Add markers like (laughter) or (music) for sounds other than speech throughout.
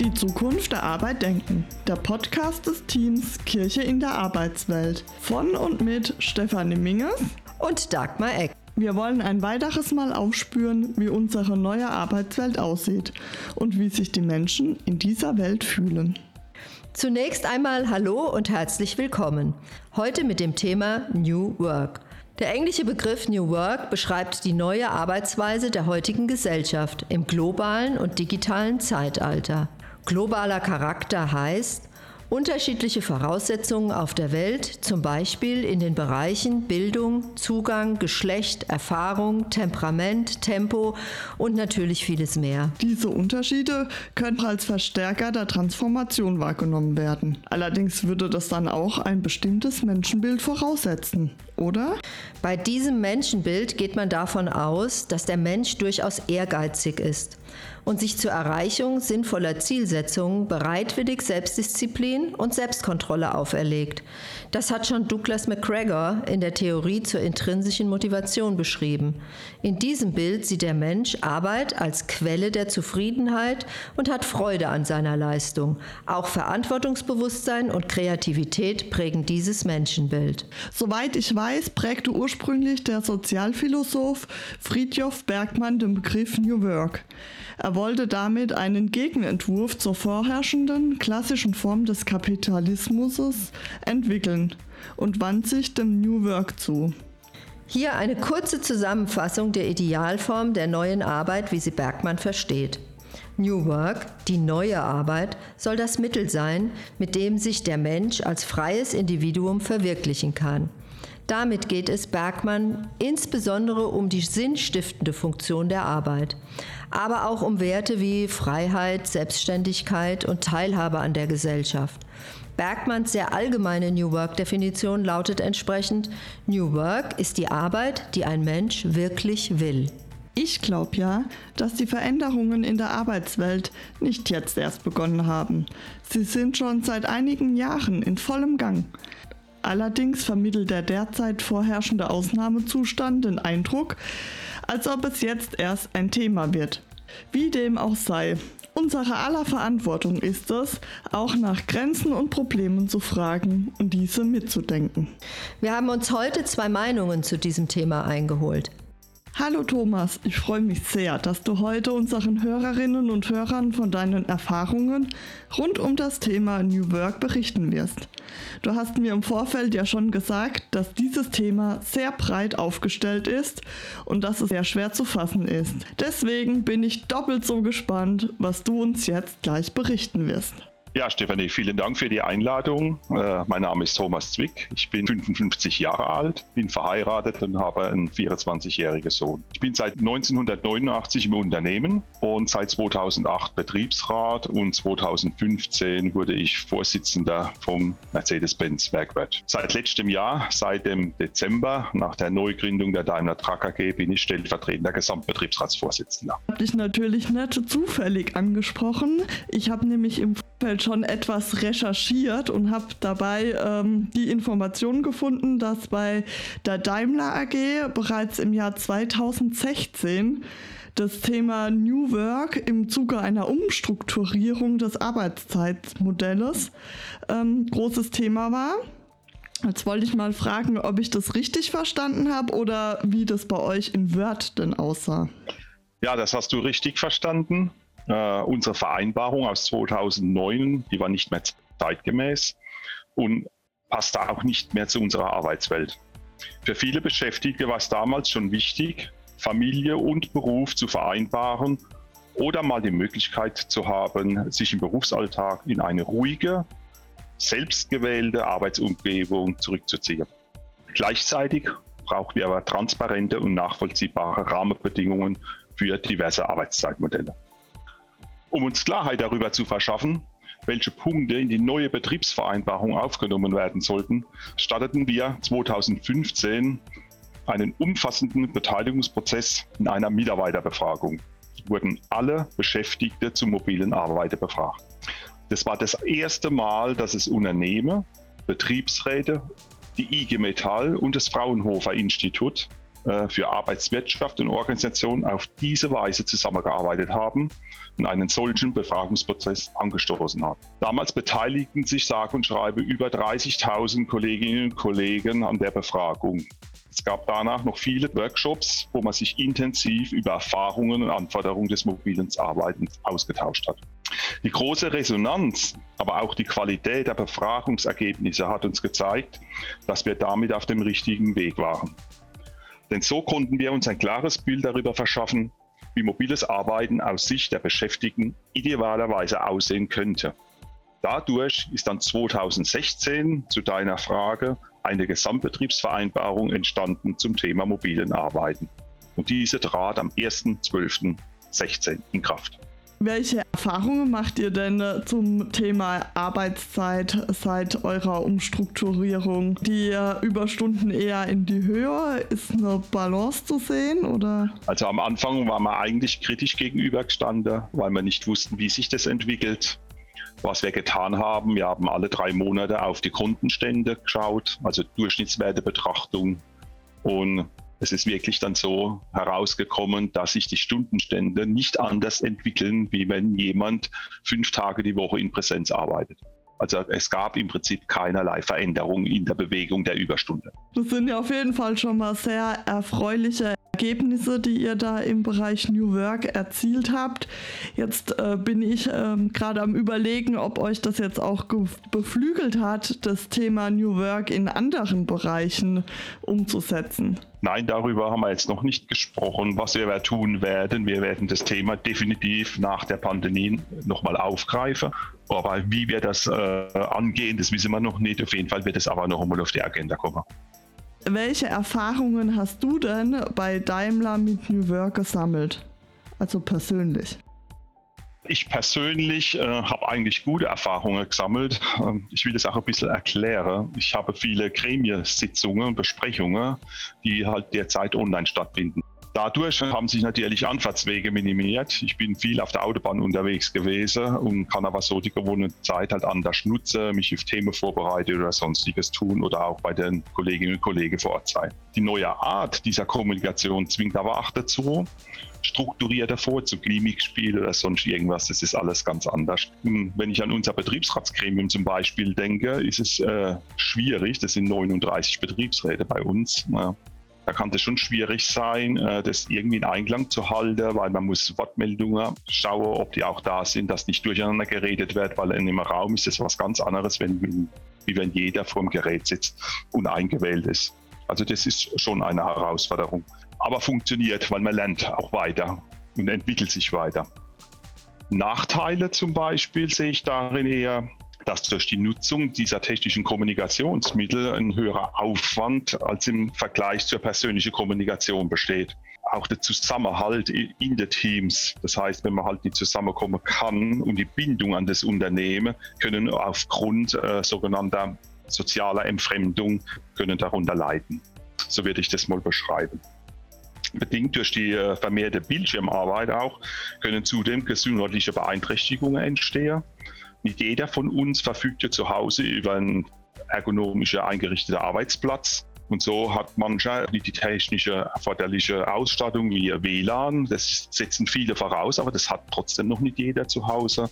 Die Zukunft der Arbeit denken. Der Podcast des Teams Kirche in der Arbeitswelt. Von und mit Stefanie Minges und Dagmar Eck. Wir wollen ein weiteres Mal aufspüren, wie unsere neue Arbeitswelt aussieht und wie sich die Menschen in dieser Welt fühlen. Zunächst einmal Hallo und herzlich willkommen. Heute mit dem Thema New Work. Der englische Begriff New Work beschreibt die neue Arbeitsweise der heutigen Gesellschaft im globalen und digitalen Zeitalter. Globaler Charakter heißt, Unterschiedliche Voraussetzungen auf der Welt, zum Beispiel in den Bereichen Bildung, Zugang, Geschlecht, Erfahrung, Temperament, Tempo und natürlich vieles mehr. Diese Unterschiede können als Verstärker der Transformation wahrgenommen werden. Allerdings würde das dann auch ein bestimmtes Menschenbild voraussetzen, oder? Bei diesem Menschenbild geht man davon aus, dass der Mensch durchaus ehrgeizig ist und sich zur Erreichung sinnvoller Zielsetzungen bereitwillig Selbstdisziplin und Selbstkontrolle auferlegt. Das hat schon Douglas McGregor in der Theorie zur intrinsischen Motivation beschrieben. In diesem Bild sieht der Mensch Arbeit als Quelle der Zufriedenheit und hat Freude an seiner Leistung. Auch Verantwortungsbewusstsein und Kreativität prägen dieses Menschenbild. Soweit ich weiß, prägte ursprünglich der Sozialphilosoph Friedjof Bergmann den Begriff New Work. Er wollte damit einen Gegenentwurf zur vorherrschenden klassischen Form des Kapitalismus entwickeln und wandte sich dem New Work zu. Hier eine kurze Zusammenfassung der Idealform der neuen Arbeit, wie sie Bergmann versteht. New Work, die neue Arbeit, soll das Mittel sein, mit dem sich der Mensch als freies Individuum verwirklichen kann. Damit geht es Bergmann insbesondere um die sinnstiftende Funktion der Arbeit, aber auch um Werte wie Freiheit, Selbstständigkeit und Teilhabe an der Gesellschaft. Bergmanns sehr allgemeine New Work-Definition lautet entsprechend, New Work ist die Arbeit, die ein Mensch wirklich will. Ich glaube ja, dass die Veränderungen in der Arbeitswelt nicht jetzt erst begonnen haben. Sie sind schon seit einigen Jahren in vollem Gang. Allerdings vermittelt der derzeit vorherrschende Ausnahmezustand den Eindruck, als ob es jetzt erst ein Thema wird. Wie dem auch sei, unsere aller Verantwortung ist es, auch nach Grenzen und Problemen zu fragen und diese mitzudenken. Wir haben uns heute zwei Meinungen zu diesem Thema eingeholt. Hallo Thomas, ich freue mich sehr, dass du heute unseren Hörerinnen und Hörern von deinen Erfahrungen rund um das Thema New Work berichten wirst. Du hast mir im Vorfeld ja schon gesagt, dass dieses Thema sehr breit aufgestellt ist und dass es sehr schwer zu fassen ist. Deswegen bin ich doppelt so gespannt, was du uns jetzt gleich berichten wirst. Ja, Stefanie, vielen Dank für die Einladung. Äh, mein Name ist Thomas Zwick. Ich bin 55 Jahre alt, bin verheiratet und habe einen 24-jährigen Sohn. Ich bin seit 1989 im Unternehmen und seit 2008 Betriebsrat und 2015 wurde ich Vorsitzender vom Mercedes-Benz Werkwirt. Seit letztem Jahr, seit dem Dezember, nach der Neugründung der Daimler Truck AG, bin ich stellvertretender Gesamtbetriebsratsvorsitzender. Habe ich natürlich nicht zufällig angesprochen. Ich habe nämlich im Vorfeld schon etwas recherchiert und habe dabei ähm, die Information gefunden, dass bei der Daimler AG bereits im Jahr 2016 das Thema New Work im Zuge einer Umstrukturierung des Arbeitszeitmodells ähm, großes Thema war. Jetzt wollte ich mal fragen, ob ich das richtig verstanden habe oder wie das bei euch in Word denn aussah. Ja, das hast du richtig verstanden. Äh, unsere Vereinbarung aus 2009, die war nicht mehr zeitgemäß und passte auch nicht mehr zu unserer Arbeitswelt. Für viele Beschäftigte war es damals schon wichtig, Familie und Beruf zu vereinbaren oder mal die Möglichkeit zu haben, sich im Berufsalltag in eine ruhige, selbstgewählte Arbeitsumgebung zurückzuziehen. Gleichzeitig brauchen wir aber transparente und nachvollziehbare Rahmenbedingungen für diverse Arbeitszeitmodelle. Um uns Klarheit darüber zu verschaffen, welche Punkte in die neue Betriebsvereinbarung aufgenommen werden sollten, starteten wir 2015 einen umfassenden Beteiligungsprozess in einer Mitarbeiterbefragung. Wurden alle Beschäftigte zum mobilen Arbeiter befragt. Das war das erste Mal, dass es Unternehmen, Betriebsräte, die IG Metall und das Fraunhofer Institut für Arbeitswirtschaft und Organisation auf diese Weise zusammengearbeitet haben und einen solchen Befragungsprozess angestoßen haben. Damals beteiligten sich sage und schreibe über 30.000 Kolleginnen und Kollegen an der Befragung. Es gab danach noch viele Workshops, wo man sich intensiv über Erfahrungen und Anforderungen des mobilen Arbeitens ausgetauscht hat. Die große Resonanz, aber auch die Qualität der Befragungsergebnisse hat uns gezeigt, dass wir damit auf dem richtigen Weg waren. Denn so konnten wir uns ein klares Bild darüber verschaffen, wie mobiles Arbeiten aus Sicht der Beschäftigten idealerweise aussehen könnte. Dadurch ist dann 2016 zu deiner Frage eine Gesamtbetriebsvereinbarung entstanden zum Thema mobilen Arbeiten. Und diese trat am 1.12.16 in Kraft. Welche Erfahrungen macht ihr denn äh, zum Thema Arbeitszeit seit eurer Umstrukturierung? Die äh, Überstunden eher in die Höhe? Ist eine Balance zu sehen? Oder? Also am Anfang waren wir eigentlich kritisch gegenübergestanden, weil wir nicht wussten, wie sich das entwickelt was wir getan haben. Wir haben alle drei Monate auf die Kontenstände geschaut, also Durchschnittswertebetrachtung. Und es ist wirklich dann so herausgekommen, dass sich die Stundenstände nicht anders entwickeln, wie wenn jemand fünf Tage die Woche in Präsenz arbeitet. Also es gab im Prinzip keinerlei Veränderung in der Bewegung der Überstunde. Das sind ja auf jeden Fall schon mal sehr erfreuliche Ergebnisse, die ihr da im Bereich New Work erzielt habt. Jetzt äh, bin ich äh, gerade am Überlegen, ob euch das jetzt auch beflügelt hat, das Thema New Work in anderen Bereichen umzusetzen. Nein, darüber haben wir jetzt noch nicht gesprochen, was wir tun werden. Wir werden das Thema definitiv nach der Pandemie nochmal aufgreifen. Aber wie wir das äh, angehen, das wissen wir noch nicht. Auf jeden Fall wird es aber noch einmal auf die Agenda kommen. Welche Erfahrungen hast du denn bei Daimler mit New Work gesammelt? Also persönlich. Ich persönlich äh, habe eigentlich gute Erfahrungen gesammelt. Ähm, ich will das auch ein bisschen erklären. Ich habe viele Gremiensitzungen Besprechungen, die halt derzeit online stattfinden. Dadurch haben sich natürlich Anfahrtswege minimiert. Ich bin viel auf der Autobahn unterwegs gewesen und kann aber so die gewohnte Zeit halt anders nutzen, mich auf Themen vorbereiten oder sonstiges tun oder auch bei den Kolleginnen und Kollegen vor Ort sein. Die neue Art dieser Kommunikation zwingt aber auch dazu, strukturierter vorzugehen, Mimikspiel oder sonst irgendwas, das ist alles ganz anders. Wenn ich an unser Betriebsratsgremium zum Beispiel denke, ist es äh, schwierig, das sind 39 Betriebsräte bei uns, äh, da kann es schon schwierig sein, äh, das irgendwie in Einklang zu halten, weil man muss Wortmeldungen schauen, ob die auch da sind, dass nicht durcheinander geredet wird, weil in einem Raum ist das was ganz anderes, wenn, wie wenn jeder vor dem Gerät sitzt und eingewählt ist. Also das ist schon eine Herausforderung. Aber funktioniert, weil man lernt auch weiter und entwickelt sich weiter. Nachteile zum Beispiel sehe ich darin eher, dass durch die Nutzung dieser technischen Kommunikationsmittel ein höherer Aufwand als im Vergleich zur persönlichen Kommunikation besteht. Auch der Zusammenhalt in den Teams, das heißt, wenn man halt nicht zusammenkommen kann und die Bindung an das Unternehmen, können aufgrund äh, sogenannter sozialer Entfremdung können darunter leiden. So würde ich das mal beschreiben. Bedingt durch die äh, vermehrte Bildschirmarbeit auch können zudem gesundheitliche Beeinträchtigungen entstehen. Nicht jeder von uns verfügt ja zu Hause über einen ergonomisch eingerichteten Arbeitsplatz. Und so hat mancher die technische erforderliche Ausstattung wie WLAN. Das setzen viele voraus, aber das hat trotzdem noch nicht jeder zu Hause.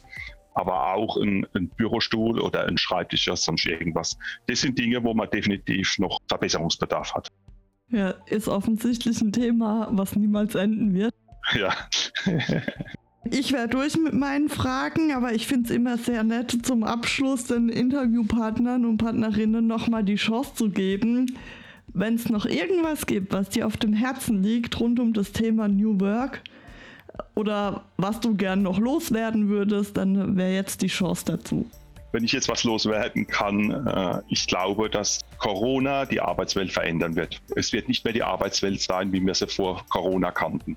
Aber auch ein, ein Bürostuhl oder ein Schreibtisch oder sonst irgendwas. Das sind Dinge, wo man definitiv noch Verbesserungsbedarf hat. Ja, ist offensichtlich ein Thema, was niemals enden wird. Ja. (laughs) Ich wäre durch mit meinen Fragen, aber ich finde es immer sehr nett, zum Abschluss den Interviewpartnern und Partnerinnen nochmal die Chance zu geben, wenn es noch irgendwas gibt, was dir auf dem Herzen liegt rund um das Thema New Work oder was du gern noch loswerden würdest, dann wäre jetzt die Chance dazu. Wenn ich jetzt was loswerden kann, äh, ich glaube, dass Corona die Arbeitswelt verändern wird. Es wird nicht mehr die Arbeitswelt sein, wie wir sie vor Corona kannten.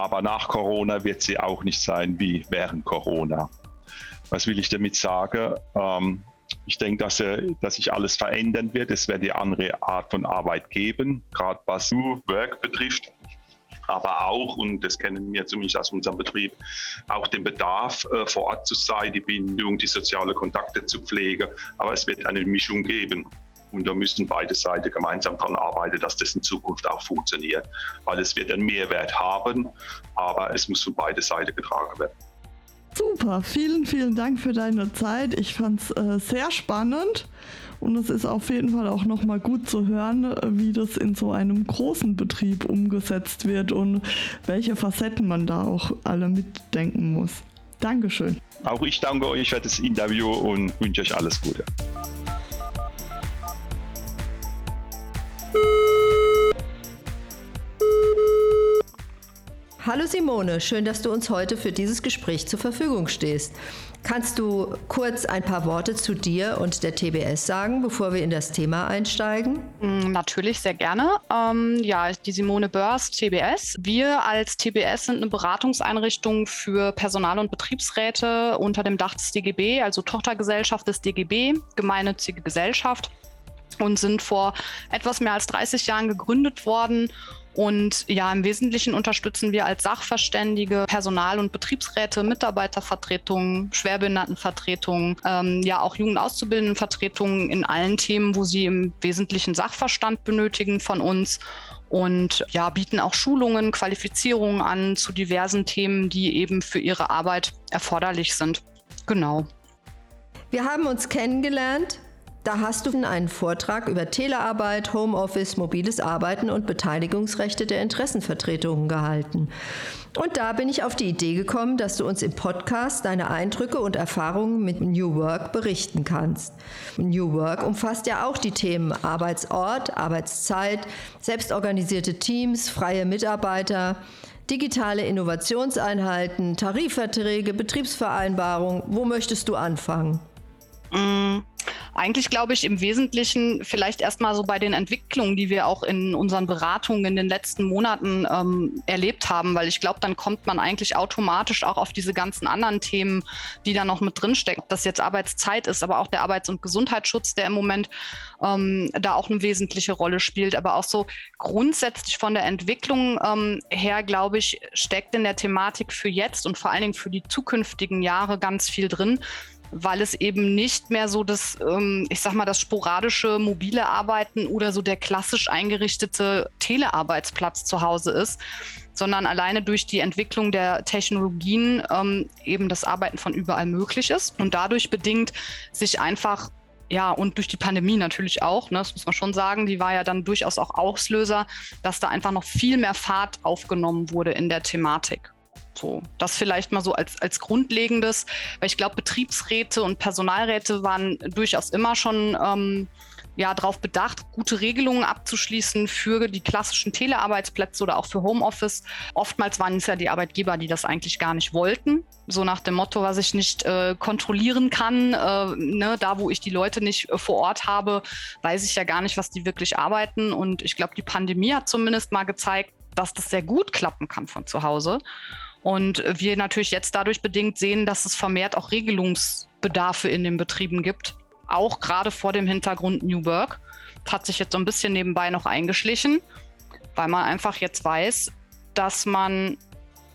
Aber nach Corona wird sie auch nicht sein wie während Corona. Was will ich damit sagen? Ähm, ich denke, dass, äh, dass sich alles verändern wird. Es wird die andere Art von Arbeit geben, gerade was New Work betrifft. Aber auch, und das kennen wir zumindest aus unserem Betrieb, auch den Bedarf, äh, vor Ort zu sein, die Bindung, die sozialen Kontakte zu pflegen. Aber es wird eine Mischung geben. Und da müssen beide Seiten gemeinsam daran arbeiten, dass das in Zukunft auch funktioniert. Weil es wird einen Mehrwert haben, aber es muss von beiden Seiten getragen werden. Super, vielen, vielen Dank für deine Zeit. Ich fand es äh, sehr spannend und es ist auf jeden Fall auch nochmal gut zu hören, wie das in so einem großen Betrieb umgesetzt wird und welche Facetten man da auch alle mitdenken muss. Dankeschön. Auch ich danke euch für das Interview und wünsche euch alles Gute. Hallo Simone, schön, dass du uns heute für dieses Gespräch zur Verfügung stehst. Kannst du kurz ein paar Worte zu dir und der TBS sagen, bevor wir in das Thema einsteigen? Mm, natürlich, sehr gerne. Ähm, ja, die Simone Börs, TBS. Wir als TBS sind eine Beratungseinrichtung für Personal- und Betriebsräte unter dem Dach des DGB, also Tochtergesellschaft des DGB, gemeinnützige Gesellschaft und sind vor etwas mehr als 30 Jahren gegründet worden und ja, im Wesentlichen unterstützen wir als Sachverständige Personal- und Betriebsräte, Mitarbeitervertretungen, Schwerbehindertenvertretungen, ähm, ja auch Jugendauszubildendenvertretungen in allen Themen, wo sie im Wesentlichen Sachverstand benötigen von uns und ja, bieten auch Schulungen, Qualifizierungen an zu diversen Themen, die eben für ihre Arbeit erforderlich sind. Genau. Wir haben uns kennengelernt da hast du einen Vortrag über Telearbeit, Homeoffice, mobiles Arbeiten und Beteiligungsrechte der Interessenvertretungen gehalten. Und da bin ich auf die Idee gekommen, dass du uns im Podcast deine Eindrücke und Erfahrungen mit New Work berichten kannst. New Work umfasst ja auch die Themen Arbeitsort, Arbeitszeit, selbstorganisierte Teams, freie Mitarbeiter, digitale Innovationseinheiten, Tarifverträge, Betriebsvereinbarungen. Wo möchtest du anfangen? Mm, eigentlich glaube ich im Wesentlichen vielleicht erstmal so bei den Entwicklungen, die wir auch in unseren Beratungen in den letzten Monaten ähm, erlebt haben, weil ich glaube, dann kommt man eigentlich automatisch auch auf diese ganzen anderen Themen, die da noch mit drinstecken. Ob das jetzt Arbeitszeit ist, aber auch der Arbeits- und Gesundheitsschutz, der im Moment ähm, da auch eine wesentliche Rolle spielt. Aber auch so grundsätzlich von der Entwicklung ähm, her, glaube ich, steckt in der Thematik für jetzt und vor allen Dingen für die zukünftigen Jahre ganz viel drin weil es eben nicht mehr so das, ähm, ich sag mal, das sporadische mobile Arbeiten oder so der klassisch eingerichtete Telearbeitsplatz zu Hause ist, sondern alleine durch die Entwicklung der Technologien ähm, eben das Arbeiten von überall möglich ist und dadurch bedingt sich einfach ja, und durch die Pandemie natürlich auch, ne, das muss man schon sagen, die war ja dann durchaus auch Auslöser, dass da einfach noch viel mehr Fahrt aufgenommen wurde in der Thematik. So, das vielleicht mal so als, als Grundlegendes, weil ich glaube, Betriebsräte und Personalräte waren durchaus immer schon ähm, ja, darauf bedacht, gute Regelungen abzuschließen für die klassischen Telearbeitsplätze oder auch für Homeoffice. Oftmals waren es ja die Arbeitgeber, die das eigentlich gar nicht wollten. So nach dem Motto, was ich nicht äh, kontrollieren kann, äh, ne, da wo ich die Leute nicht äh, vor Ort habe, weiß ich ja gar nicht, was die wirklich arbeiten. Und ich glaube, die Pandemie hat zumindest mal gezeigt, dass das sehr gut klappen kann von zu Hause. Und wir natürlich jetzt dadurch bedingt sehen, dass es vermehrt auch Regelungsbedarfe in den Betrieben gibt, auch gerade vor dem Hintergrund New Work. Das hat sich jetzt so ein bisschen nebenbei noch eingeschlichen, weil man einfach jetzt weiß, dass man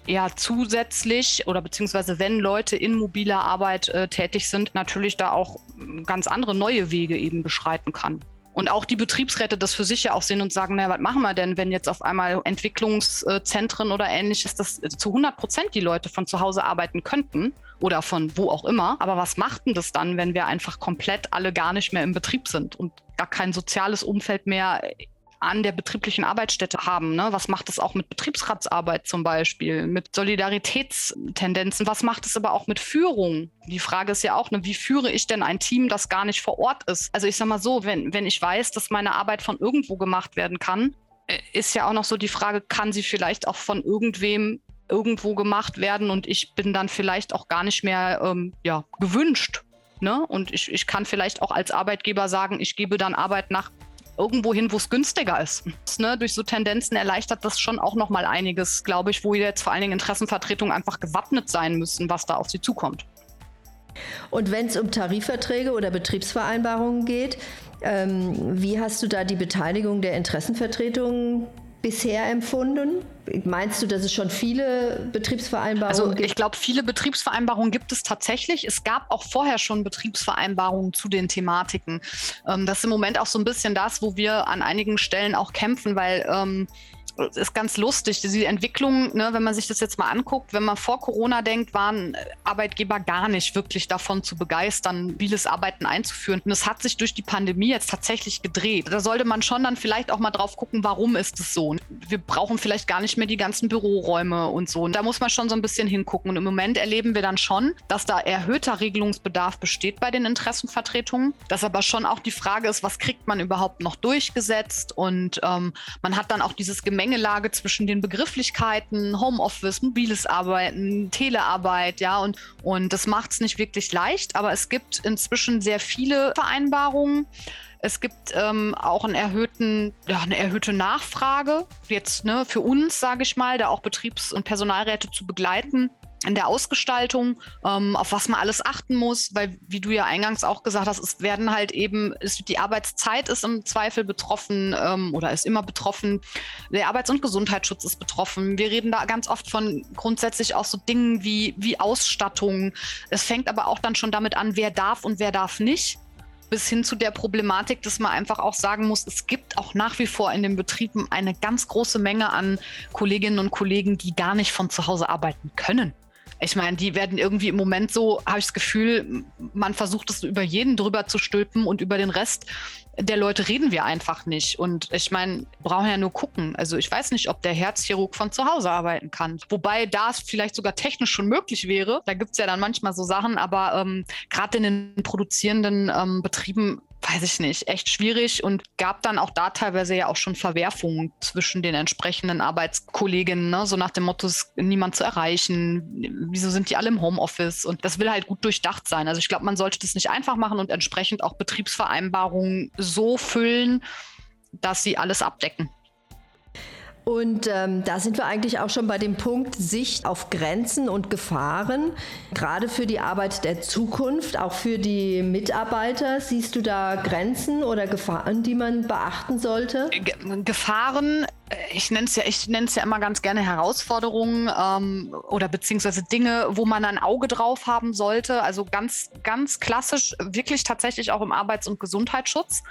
ja zusätzlich oder beziehungsweise wenn Leute in mobiler Arbeit äh, tätig sind, natürlich da auch ganz andere neue Wege eben beschreiten kann. Und auch die Betriebsräte das für sich ja auch sehen und sagen, na, was machen wir denn, wenn jetzt auf einmal Entwicklungszentren oder ähnliches, dass zu 100 Prozent die Leute von zu Hause arbeiten könnten oder von wo auch immer. Aber was macht denn das dann, wenn wir einfach komplett alle gar nicht mehr im Betrieb sind und gar kein soziales Umfeld mehr an der betrieblichen Arbeitsstätte haben. Ne? Was macht es auch mit Betriebsratsarbeit zum Beispiel, mit Solidaritätstendenzen? Was macht es aber auch mit Führung? Die Frage ist ja auch, ne, wie führe ich denn ein Team, das gar nicht vor Ort ist? Also ich sage mal so, wenn, wenn ich weiß, dass meine Arbeit von irgendwo gemacht werden kann, äh, ist ja auch noch so die Frage, kann sie vielleicht auch von irgendwem irgendwo gemacht werden und ich bin dann vielleicht auch gar nicht mehr ähm, ja, gewünscht. Ne? Und ich, ich kann vielleicht auch als Arbeitgeber sagen, ich gebe dann Arbeit nach irgendwo hin, wo es günstiger ist. Ne, durch so Tendenzen erleichtert das schon auch noch mal einiges, glaube ich, wo jetzt vor allen Dingen Interessenvertretungen einfach gewappnet sein müssen, was da auf sie zukommt. Und wenn es um Tarifverträge oder Betriebsvereinbarungen geht, ähm, wie hast du da die Beteiligung der Interessenvertretungen bisher empfunden? Meinst du, dass es schon viele Betriebsvereinbarungen also, gibt? Also ich glaube, viele Betriebsvereinbarungen gibt es tatsächlich. Es gab auch vorher schon Betriebsvereinbarungen zu den Thematiken. Ähm, das ist im Moment auch so ein bisschen das, wo wir an einigen Stellen auch kämpfen, weil ähm, ist ganz lustig. Die Entwicklung, ne, wenn man sich das jetzt mal anguckt, wenn man vor Corona denkt, waren Arbeitgeber gar nicht wirklich davon zu begeistern, mobiles Arbeiten einzuführen. Und es hat sich durch die Pandemie jetzt tatsächlich gedreht. Da sollte man schon dann vielleicht auch mal drauf gucken, warum ist es so. Wir brauchen vielleicht gar nicht mehr die ganzen Büroräume und so. Und da muss man schon so ein bisschen hingucken. Und im Moment erleben wir dann schon, dass da erhöhter Regelungsbedarf besteht bei den Interessenvertretungen. Dass aber schon auch die Frage ist, was kriegt man überhaupt noch durchgesetzt? Und ähm, man hat dann auch dieses Gemengelage Gemengelage zwischen den Begrifflichkeiten, Homeoffice, mobiles Arbeiten, Telearbeit, ja, und, und das macht es nicht wirklich leicht, aber es gibt inzwischen sehr viele Vereinbarungen. Es gibt ähm, auch einen erhöhten, ja, eine erhöhte Nachfrage, jetzt ne, für uns, sage ich mal, da auch Betriebs- und Personalräte zu begleiten in der Ausgestaltung, ähm, auf was man alles achten muss, weil, wie du ja eingangs auch gesagt hast, es werden halt eben, es, die Arbeitszeit ist im Zweifel betroffen ähm, oder ist immer betroffen. Der Arbeits- und Gesundheitsschutz ist betroffen. Wir reden da ganz oft von grundsätzlich auch so Dingen wie, wie Ausstattung. Es fängt aber auch dann schon damit an, wer darf und wer darf nicht bis hin zu der Problematik, dass man einfach auch sagen muss, es gibt auch nach wie vor in den Betrieben eine ganz große Menge an Kolleginnen und Kollegen, die gar nicht von zu Hause arbeiten können. Ich meine, die werden irgendwie im Moment so, habe ich das Gefühl, man versucht es über jeden drüber zu stülpen und über den Rest der Leute reden wir einfach nicht. Und ich meine, brauchen ja nur gucken. Also ich weiß nicht, ob der Herzchirurg von zu Hause arbeiten kann. Wobei das vielleicht sogar technisch schon möglich wäre. Da gibt es ja dann manchmal so Sachen, aber ähm, gerade in den produzierenden ähm, Betrieben weiß ich nicht, echt schwierig und gab dann auch da teilweise ja auch schon Verwerfungen zwischen den entsprechenden Arbeitskolleginnen, ne? so nach dem Motto, ist niemand zu erreichen, wieso sind die alle im Homeoffice und das will halt gut durchdacht sein. Also ich glaube, man sollte das nicht einfach machen und entsprechend auch Betriebsvereinbarungen so füllen, dass sie alles abdecken. Und ähm, da sind wir eigentlich auch schon bei dem Punkt Sicht auf Grenzen und Gefahren, gerade für die Arbeit der Zukunft, auch für die Mitarbeiter. Siehst du da Grenzen oder Gefahren, die man beachten sollte? Gefahren ich nenne es ja, ich nenne es ja immer ganz gerne Herausforderungen ähm, oder beziehungsweise Dinge, wo man ein Auge drauf haben sollte. Also ganz, ganz klassisch, wirklich tatsächlich auch im Arbeits- und Gesundheitsschutz.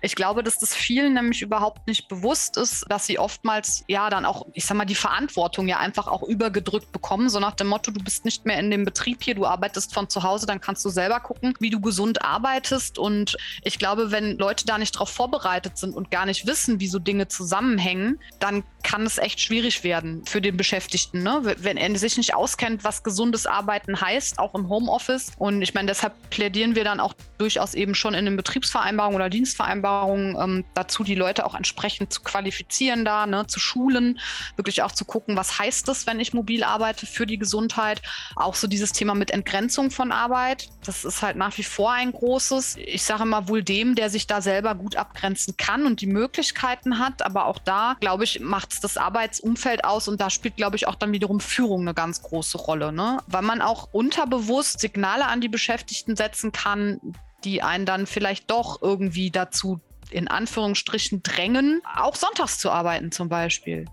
Ich glaube, dass das vielen nämlich überhaupt nicht bewusst ist, dass sie oftmals ja dann auch, ich sag mal, die Verantwortung ja einfach auch übergedrückt bekommen. So nach dem Motto, du bist nicht mehr in dem Betrieb hier, du arbeitest von zu Hause, dann kannst du selber gucken, wie du gesund arbeitest. Und ich glaube, wenn Leute da nicht darauf vorbereitet sind und gar nicht wissen, wie so Dinge zusammenhängen, dann kann es echt schwierig werden für den Beschäftigten, ne? wenn er sich nicht auskennt, was gesundes Arbeiten heißt, auch im Homeoffice. Und ich meine, deshalb plädieren wir dann auch durchaus eben schon in den Betriebsvereinbarungen oder Dienstvereinbarungen ähm, dazu, die Leute auch entsprechend zu qualifizieren da, ne? zu schulen, wirklich auch zu gucken, was heißt das, wenn ich mobil arbeite für die Gesundheit. Auch so dieses Thema mit Entgrenzung von Arbeit, das ist halt nach wie vor ein großes. Ich sage immer wohl dem, der sich da selber gut abgrenzen kann und die Möglichkeiten hat, aber auch da, glaube ich, macht es das Arbeitsumfeld aus und da spielt, glaube ich, auch dann wiederum Führung eine ganz große Rolle, ne? weil man auch unterbewusst Signale an die Beschäftigten setzen kann, die einen dann vielleicht doch irgendwie dazu in Anführungsstrichen drängen, auch sonntags zu arbeiten zum Beispiel.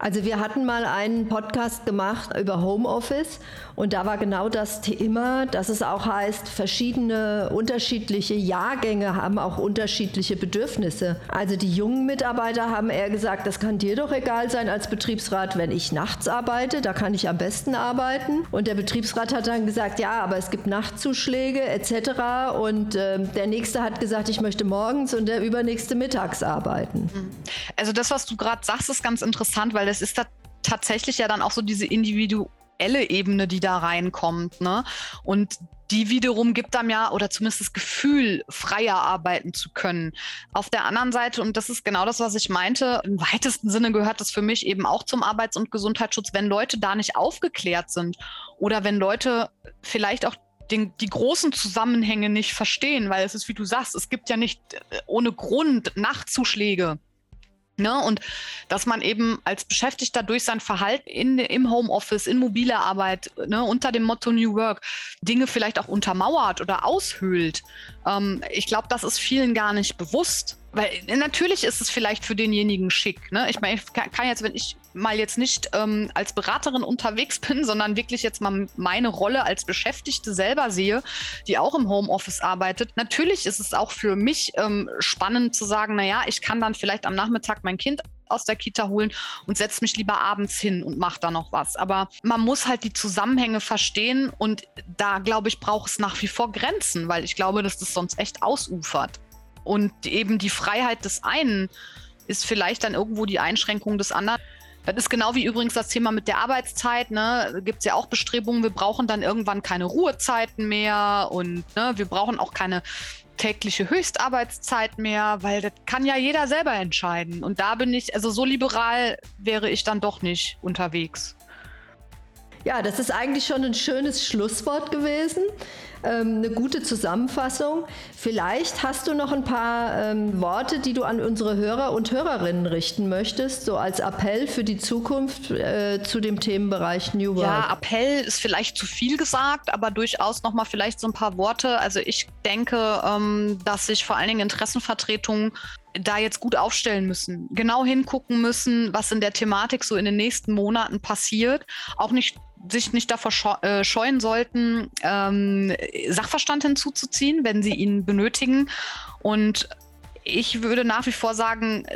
Also wir hatten mal einen Podcast gemacht über Homeoffice und da war genau das Thema, dass es auch heißt, verschiedene unterschiedliche Jahrgänge haben auch unterschiedliche Bedürfnisse. Also die jungen Mitarbeiter haben eher gesagt, das kann dir doch egal sein als Betriebsrat, wenn ich nachts arbeite, da kann ich am besten arbeiten. Und der Betriebsrat hat dann gesagt, ja, aber es gibt Nachtzuschläge etc. Und äh, der nächste hat gesagt, ich möchte morgens und der übernächste mittags arbeiten. Also das, was du gerade sagst, ist ganz interessant, weil das ist da tatsächlich ja dann auch so diese individuelle Ebene, die da reinkommt. Ne? Und die wiederum gibt einem ja, oder zumindest das Gefühl, freier arbeiten zu können. Auf der anderen Seite, und das ist genau das, was ich meinte, im weitesten Sinne gehört das für mich eben auch zum Arbeits- und Gesundheitsschutz, wenn Leute da nicht aufgeklärt sind oder wenn Leute vielleicht auch den, die großen Zusammenhänge nicht verstehen, weil es ist, wie du sagst, es gibt ja nicht äh, ohne Grund Nachtzuschläge. Ne? Und dass man eben als Beschäftigter durch sein Verhalten in, im Homeoffice, in mobiler Arbeit, ne, unter dem Motto New Work, Dinge vielleicht auch untermauert oder aushöhlt. Ähm, ich glaube, das ist vielen gar nicht bewusst. Weil natürlich ist es vielleicht für denjenigen schick. Ne? Ich meine, ich kann jetzt, wenn ich mal jetzt nicht ähm, als Beraterin unterwegs (laughs) bin, sondern wirklich jetzt mal meine Rolle als Beschäftigte selber sehe, die auch im Homeoffice arbeitet. Natürlich ist es auch für mich ähm, spannend zu sagen, naja, ich kann dann vielleicht am Nachmittag mein Kind aus der Kita holen und setze mich lieber abends hin und mache da noch was. Aber man muss halt die Zusammenhänge verstehen und da, glaube ich, braucht es nach wie vor Grenzen, weil ich glaube, dass das sonst echt ausufert. Und eben die Freiheit des einen ist vielleicht dann irgendwo die Einschränkung des anderen. Das ist genau wie übrigens das Thema mit der Arbeitszeit. Ne? Da gibt es ja auch Bestrebungen, wir brauchen dann irgendwann keine Ruhezeiten mehr und ne, wir brauchen auch keine tägliche Höchstarbeitszeit mehr, weil das kann ja jeder selber entscheiden. Und da bin ich, also so liberal wäre ich dann doch nicht unterwegs. Ja, das ist eigentlich schon ein schönes Schlusswort gewesen eine gute Zusammenfassung. Vielleicht hast du noch ein paar ähm, Worte, die du an unsere Hörer und Hörerinnen richten möchtest, so als Appell für die Zukunft äh, zu dem Themenbereich New Work. Ja, Appell ist vielleicht zu viel gesagt, aber durchaus noch mal vielleicht so ein paar Worte. Also ich denke, ähm, dass sich vor allen Dingen Interessenvertretungen da jetzt gut aufstellen müssen, genau hingucken müssen, was in der Thematik so in den nächsten Monaten passiert. Auch nicht sich nicht davor äh, scheuen sollten, ähm, Sachverstand hinzuzuziehen, wenn sie ihn benötigen. Und ich würde nach wie vor sagen,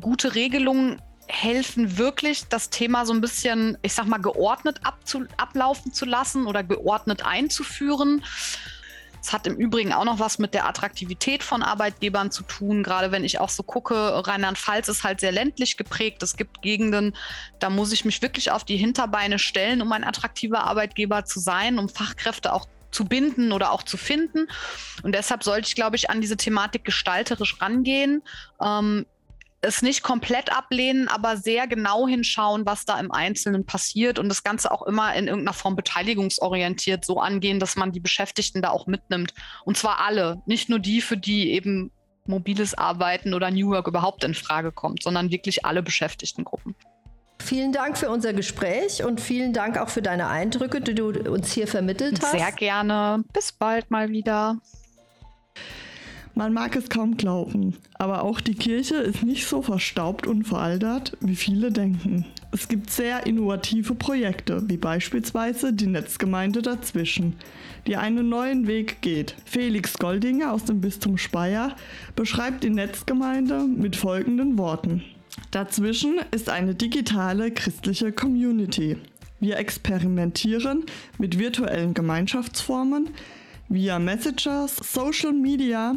gute Regelungen helfen wirklich, das Thema so ein bisschen, ich sag mal, geordnet ablaufen zu lassen oder geordnet einzuführen. Es hat im Übrigen auch noch was mit der Attraktivität von Arbeitgebern zu tun. Gerade wenn ich auch so gucke, Rheinland-Pfalz ist halt sehr ländlich geprägt. Es gibt Gegenden, da muss ich mich wirklich auf die Hinterbeine stellen, um ein attraktiver Arbeitgeber zu sein, um Fachkräfte auch zu binden oder auch zu finden. Und deshalb sollte ich, glaube ich, an diese Thematik gestalterisch rangehen. Ähm, es nicht komplett ablehnen, aber sehr genau hinschauen, was da im Einzelnen passiert und das Ganze auch immer in irgendeiner Form beteiligungsorientiert so angehen, dass man die Beschäftigten da auch mitnimmt. Und zwar alle, nicht nur die, für die eben mobiles Arbeiten oder New Work überhaupt in Frage kommt, sondern wirklich alle Beschäftigtengruppen. Vielen Dank für unser Gespräch und vielen Dank auch für deine Eindrücke, die du uns hier vermittelt hast. Sehr gerne. Bis bald mal wieder. Man mag es kaum glauben, aber auch die Kirche ist nicht so verstaubt und veraltert, wie viele denken. Es gibt sehr innovative Projekte, wie beispielsweise die Netzgemeinde dazwischen, die einen neuen Weg geht. Felix Goldinger aus dem Bistum Speyer beschreibt die Netzgemeinde mit folgenden Worten. Dazwischen ist eine digitale christliche Community. Wir experimentieren mit virtuellen Gemeinschaftsformen, via Messengers, Social Media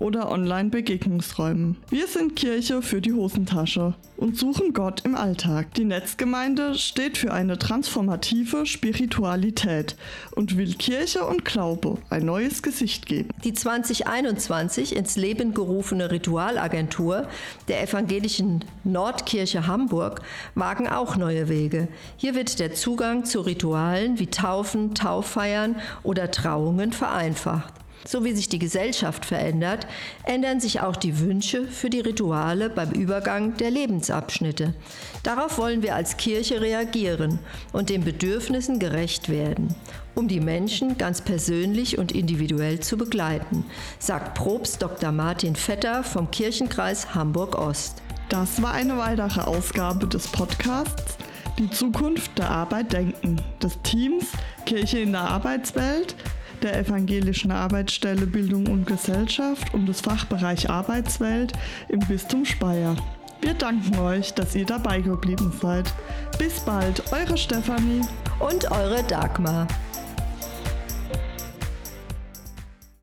oder Online-Begegnungsräumen. Wir sind Kirche für die Hosentasche und suchen Gott im Alltag. Die Netzgemeinde steht für eine transformative Spiritualität und will Kirche und Glaube ein neues Gesicht geben. Die 2021 ins Leben gerufene Ritualagentur der evangelischen Nordkirche Hamburg wagen auch neue Wege. Hier wird der Zugang zu Ritualen wie Taufen, Tauffeiern oder Trauungen vereinfacht. So wie sich die Gesellschaft verändert, ändern sich auch die Wünsche für die Rituale beim Übergang der Lebensabschnitte. Darauf wollen wir als Kirche reagieren und den Bedürfnissen gerecht werden, um die Menschen ganz persönlich und individuell zu begleiten, sagt Probst Dr. Martin Vetter vom Kirchenkreis Hamburg-Ost. Das war eine weitere Ausgabe des Podcasts Die Zukunft der Arbeit denken des Teams Kirche in der Arbeitswelt der Evangelischen Arbeitsstelle Bildung und Gesellschaft und des Fachbereich Arbeitswelt im Bistum Speyer. Wir danken euch, dass ihr dabei geblieben seid. Bis bald, eure Stefanie und eure Dagmar.